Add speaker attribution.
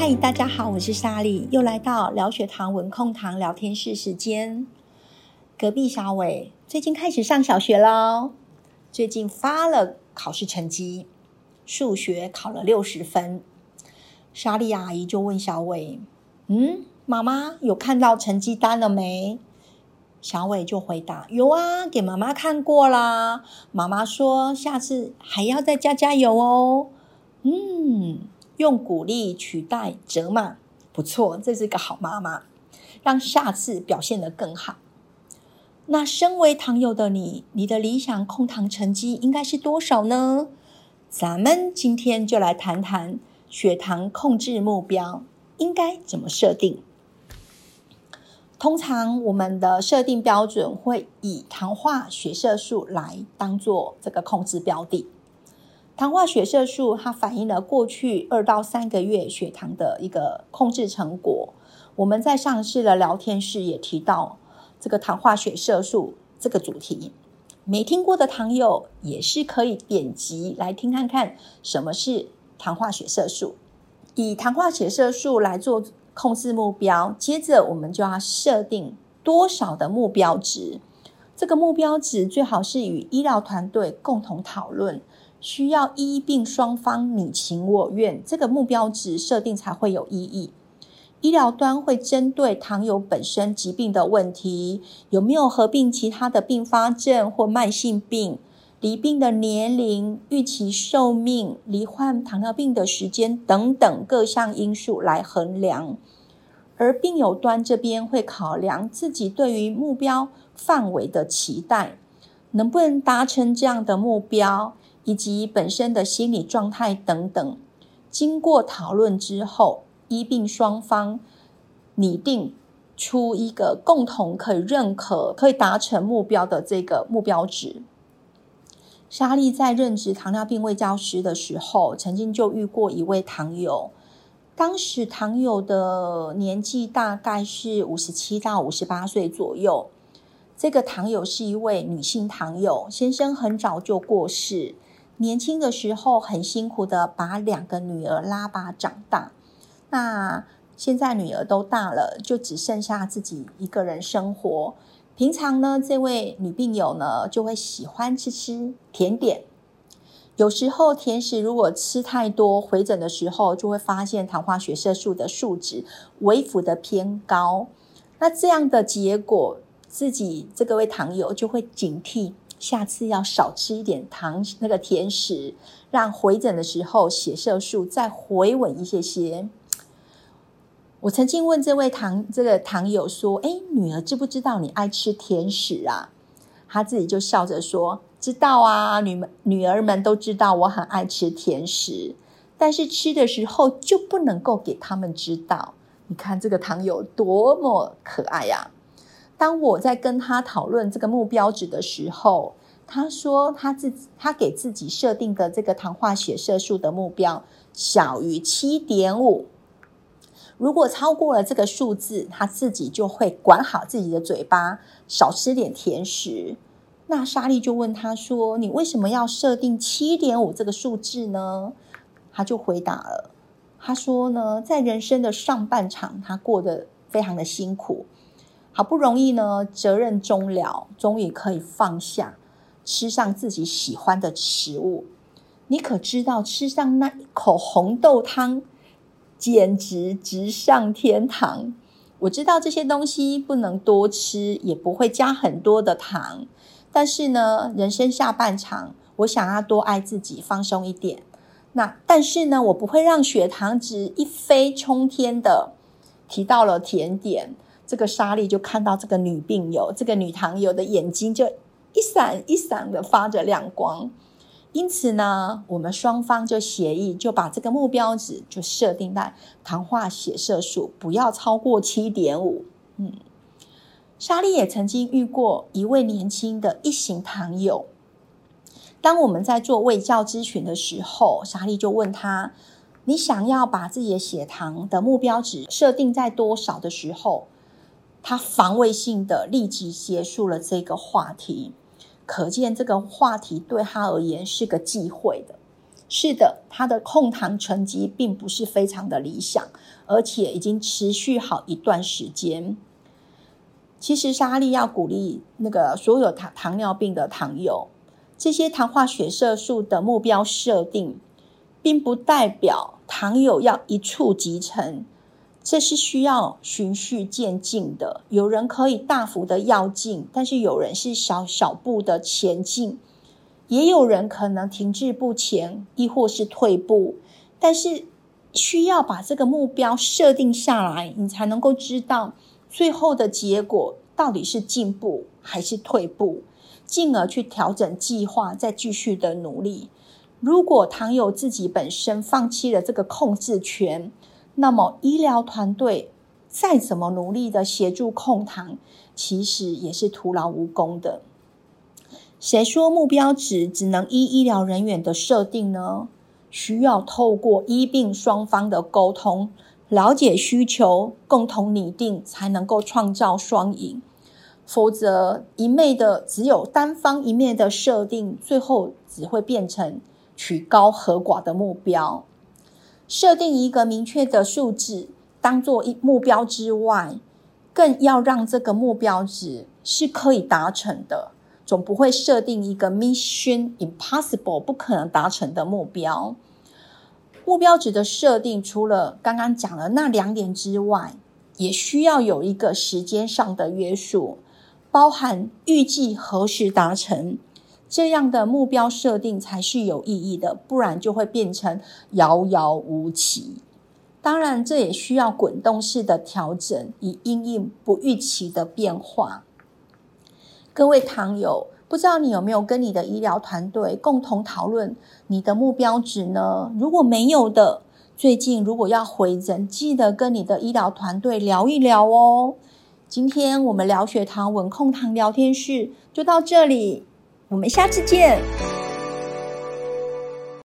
Speaker 1: 嗨，大家好，我是莎莉，又来到聊学堂文控堂聊天室时间。隔壁小伟最近开始上小学喽，最近发了考试成绩，数学考了六十分。莎莉阿姨就问小伟：“嗯，妈妈有看到成绩单了没？”小伟就回答：“有啊，给妈妈看过啦。妈妈说下次还要再加加油哦。”嗯。用鼓励取代责骂，不错，这是个好妈妈，让下次表现得更好。那身为糖友的你，你的理想控糖成绩应该是多少呢？咱们今天就来谈谈血糖控制目标应该怎么设定。通常我们的设定标准会以糖化血色素来当做这个控制标的。糖化血色素，它反映了过去二到三个月血糖的一个控制成果。我们在上次的聊天室也提到这个糖化血色素这个主题，没听过的糖友也是可以点击来听看看什么是糖化血色素。以糖化血色素来做控制目标，接着我们就要设定多少的目标值。这个目标值最好是与医疗团队共同讨论。需要医病双方你情我愿，这个目标值设定才会有意义。医疗端会针对糖友本身疾病的问题，有没有合并其他的并发症或慢性病，离病的年龄、预期寿命、罹患糖尿病的时间等等各项因素来衡量。而病友端这边会考量自己对于目标范围的期待，能不能达成这样的目标。以及本身的心理状态等等，经过讨论之后，医病双方拟定出一个共同可以认可、可以达成目标的这个目标值。莎莉在任职糖尿病卫教师的时候，曾经就遇过一位糖友，当时糖友的年纪大概是五十七到五十八岁左右。这个糖友是一位女性糖友，先生很早就过世。年轻的时候很辛苦的把两个女儿拉拔长大，那现在女儿都大了，就只剩下自己一个人生活。平常呢，这位女病友呢就会喜欢吃吃甜点，有时候甜食如果吃太多，回诊的时候就会发现糖化血色素的数值微幅的偏高。那这样的结果，自己这个位糖友就会警惕。下次要少吃一点糖，那个甜食，让回诊的时候血色素再回稳一些些。我曾经问这位糖这个糖友说：“哎，女儿知不知道你爱吃甜食啊？”他自己就笑着说：“知道啊，女们女儿们都知道我很爱吃甜食，但是吃的时候就不能够给他们知道。你看这个糖友多么可爱呀！”当我在跟他讨论这个目标值的时候，他说他自己他给自己设定的这个糖化血色素的目标小于七点五，如果超过了这个数字，他自己就会管好自己的嘴巴，少吃点甜食。那莎莉就问他说：“你为什么要设定七点五这个数字呢？”他就回答了，他说呢，在人生的上半场，他过得非常的辛苦。好不容易呢，责任终了，终于可以放下，吃上自己喜欢的食物。你可知道，吃上那一口红豆汤，简直直上天堂。我知道这些东西不能多吃，也不会加很多的糖。但是呢，人生下半场，我想要多爱自己，放松一点。那但是呢，我不会让血糖值一飞冲天的。提到了甜点。这个莎莉就看到这个女病友，这个女糖友的眼睛就一闪一闪的发着亮光。因此呢，我们双方就协议，就把这个目标值就设定在糖化血色素不要超过七点五。嗯，莎莉也曾经遇过一位年轻的一型糖友，当我们在做胃教咨询的时候，莎莉就问他：“你想要把自己的血糖的目标值设定在多少的时候？”他防卫性的立即结束了这个话题，可见这个话题对他而言是个忌讳的。是的，他的控糖成绩并不是非常的理想，而且已经持续好一段时间。其实莎莉要鼓励那个所有糖糖尿病的糖友，这些糖化血色素的目标设定，并不代表糖友要一触即成，这是需要循序渐进的。有人可以大幅的要进，但是有人是小小步的前进。也有人可能停滞不前，亦或是退步，但是需要把这个目标设定下来，你才能够知道最后的结果到底是进步还是退步，进而去调整计划，再继续的努力。如果糖友自己本身放弃了这个控制权，那么医疗团队再怎么努力的协助控糖，其实也是徒劳无功的。谁说目标值只能依医疗人员的设定呢？需要透过医病双方的沟通，了解需求，共同拟定，才能够创造双赢。否则，一昧的只有单方一面的设定，最后只会变成取高和寡的目标。设定一个明确的数字当做一目标之外，更要让这个目标值是可以达成的。总不会设定一个 mission impossible 不可能达成的目标。目标值的设定，除了刚刚讲的那两点之外，也需要有一个时间上的约束，包含预计何时达成。这样的目标设定才是有意义的，不然就会变成遥遥无期。当然，这也需要滚动式的调整，以应应不预期的变化。各位糖友，不知道你有没有跟你的医疗团队共同讨论你的目标值呢？如果没有的，最近如果要回诊，记得跟你的医疗团队聊一聊哦。今天我们聊血糖稳控糖聊天室就到这里，我们下次见。